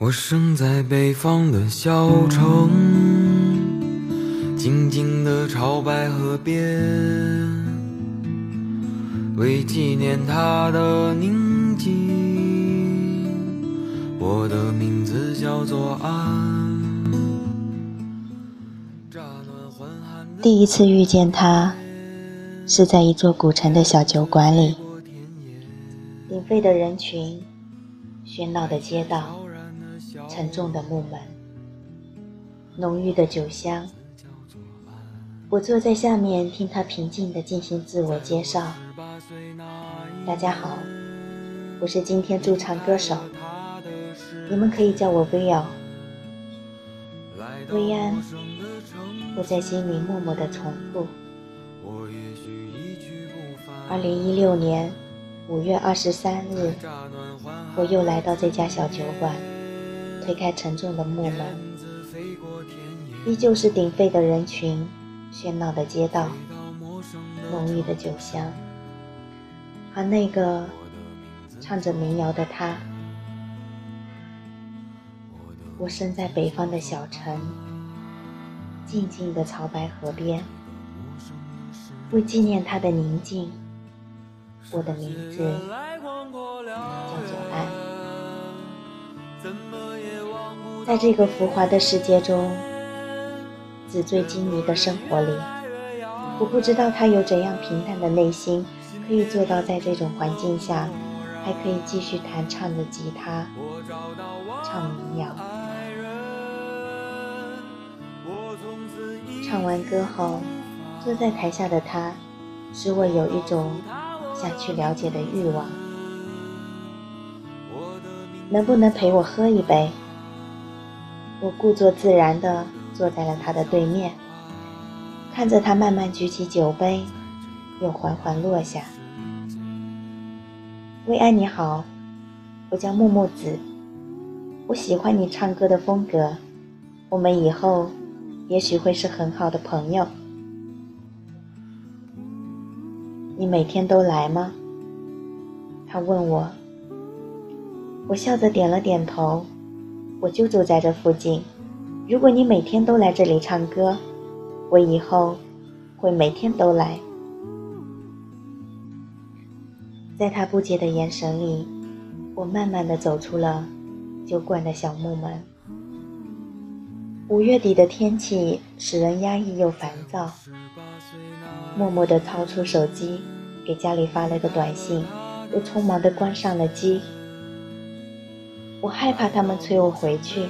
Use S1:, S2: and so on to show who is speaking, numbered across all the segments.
S1: 我生在北方的小城，静静的朝白河边，为纪念他的宁静，我的名字叫做安。
S2: 乍暖还寒第一次遇见他，是在一座古城的小酒馆里，鼎沸的人群，喧闹的街道。沉重的木门，浓郁的酒香。我坐在下面听他平静地进行自我介绍。大家好，我是今天驻唱歌手，你们可以叫我薇瑶。薇安，我在心里默默地重复。二零一六年五月二十三日，我又来到这家小酒馆。推开沉重的木门，依旧是鼎沸的人群，喧闹的街道，浓郁的酒香，和那个唱着民谣的他。我身在北方的小城，静静的潮白河边，为纪念他的宁静，我的名字叫做安。在这个浮华的世界中，纸醉金迷的生活里，我不知道他有怎样平淡的内心，可以做到在这种环境下，还可以继续弹唱着吉他，唱民谣。唱完歌后，坐在台下的他，使我有一种想去了解的欲望。能不能陪我喝一杯？我故作自然地坐在了他的对面，看着他慢慢举起酒杯，又缓缓落下。薇安你好，我叫木木子，我喜欢你唱歌的风格，我们以后也许会是很好的朋友。你每天都来吗？他问我，我笑着点了点头。我就住在这附近。如果你每天都来这里唱歌，我以后会每天都来。在他不解的眼神里，我慢慢的走出了酒馆的小木门。五月底的天气使人压抑又烦躁，默默的掏出手机，给家里发了个短信，又匆忙的关上了机。我害怕他们催我回去，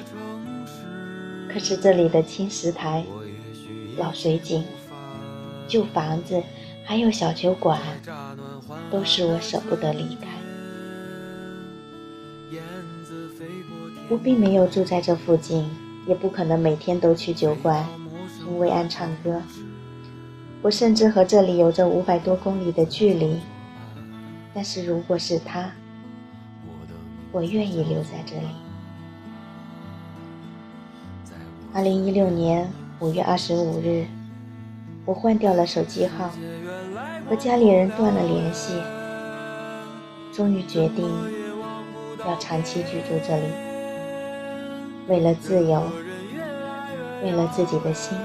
S2: 可是这里的青石台、老水井、旧房子，还有小酒馆，都是我舍不得离开。我并没有住在这附近，也不可能每天都去酒馆听薇安唱歌。我甚至和这里有着五百多公里的距离，但是如果是他。我愿意留在这里。二零一六年五月二十五日，我换掉了手机号，和家里人断了联系，终于决定要长期居住这里。为了自由，为了自己的心，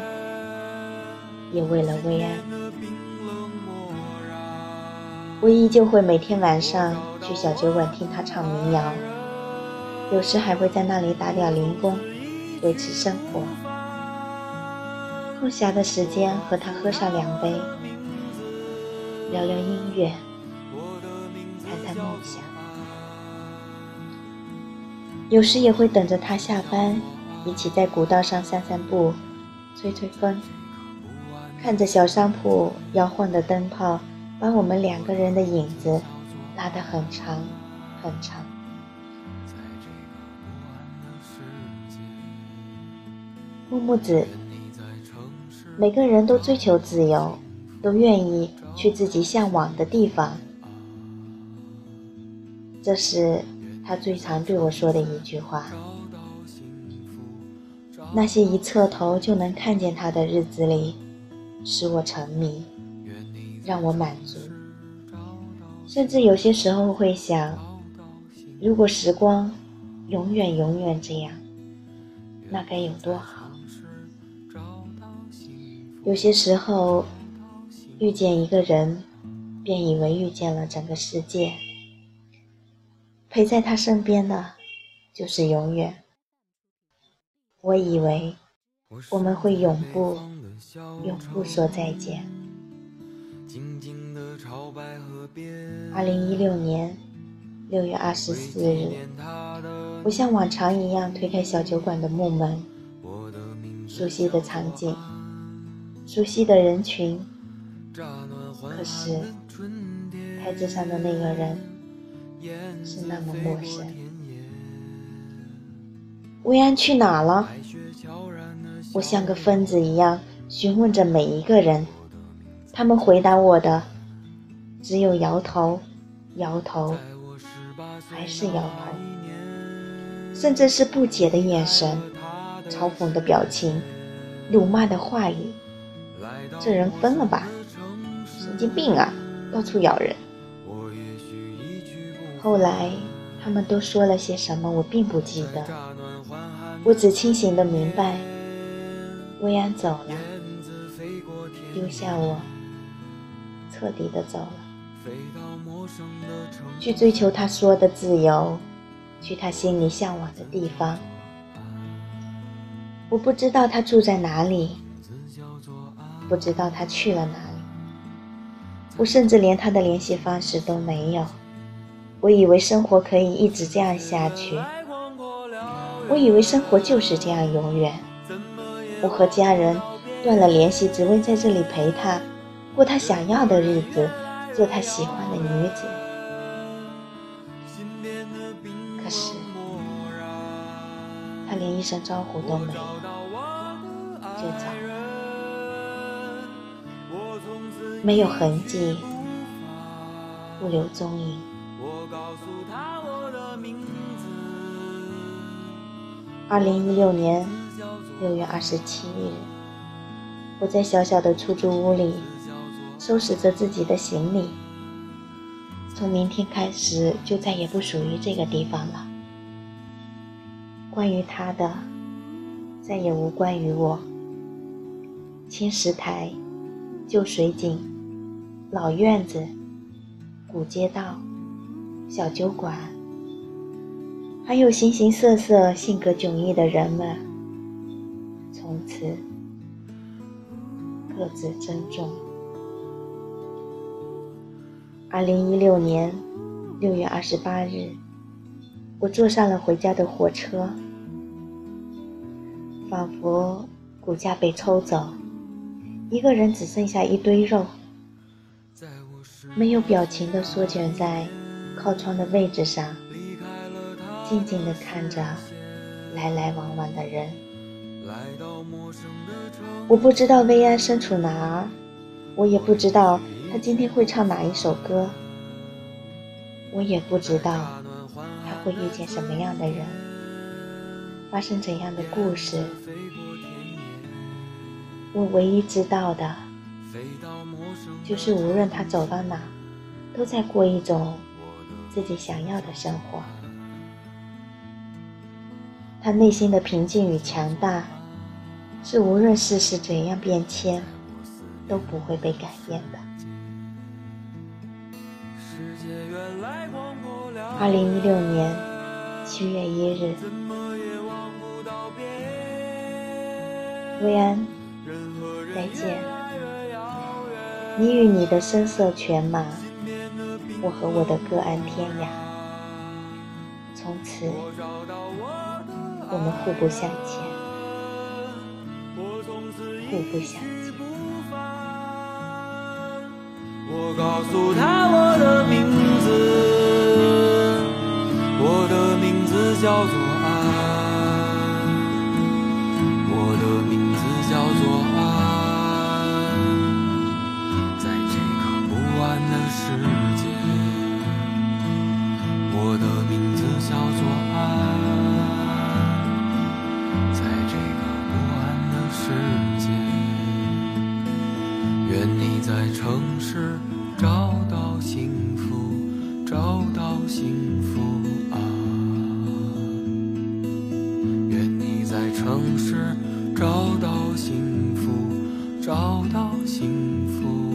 S2: 也为了薇安，我依旧会每天晚上。去小酒馆听他唱民谣，有时还会在那里打点零工，维持生活。空暇的时间和他喝上两杯，聊聊音乐，谈谈梦想。有时也会等着他下班，一起在古道上散散步，吹吹风，看着小商铺摇晃的灯泡，把我们两个人的影子。拉得很长，很长。木木子，每个人都追求自由，都愿意去自己向往的地方。这是他最常对我说的一句话。那些一侧头就能看见他的日子里，使我沉迷，让我满足。甚至有些时候会想，如果时光永远永远这样，那该有多好！有些时候，遇见一个人，便以为遇见了整个世界。陪在他身边的，就是永远。我以为我们会永不、永不说再见。二零一六年六月二十四日，我像往常一样推开小酒馆的木门，熟悉的场景，熟悉的人群，可是台子上的那个人。是那么陌生。薇安去哪了？我像个疯子一样询问着每一个人，他们回答我的只有摇头、摇头，还是摇头，甚至是不解的眼神、嘲讽的表情、辱骂的话语。这人疯了吧？神经病啊！到处咬人。后来，他们都说了些什么，我并不记得。我只清醒的明白，薇安走了，丢下我，彻底的走了，去追求他说的自由，去他心里向往的地方。我不知道他住在哪里，不知道他去了哪里，我甚至连他的联系方式都没有。我以为生活可以一直这样下去，我以为生活就是这样永远。我和家人断了联系，只为在这里陪他，过他想要的日子，做他喜欢的女子。可是，他连一声招呼都没有，就走了，没有痕迹，不留踪影。二零一六年六月二十七日，我在小小的出租屋里收拾着自己的行李。从明天开始，就再也不属于这个地方了。关于他的，再也无关于我。青石台、旧水井、老院子、古街道、小酒馆。还有形形色色、性格迥异的人们，从此各自珍重。二零一六年六月二十八日，我坐上了回家的火车，仿佛骨架被抽走，一个人只剩下一堆肉，没有表情的缩卷在靠窗的位置上。静静地看着来来往往的人，我不知道薇安身处哪儿，我也不知道他今天会唱哪一首歌，我也不知道他会遇见什么样的人，发生怎样的故事。我唯一知道的，就是无论他走到哪，都在过一种自己想要的生活。他内心的平静与强大，是无论世事怎样变迁，都不会被改变的。二零一六年七月一日，薇安，再见。你与你的声色犬马，我和我的各安天涯，从此。我们互不相欠，互不相欠。我告诉他我的名字，我的名字叫做愿你在城市找到幸福找到幸福啊。
S1: 愿你在城市找到幸福找到幸福。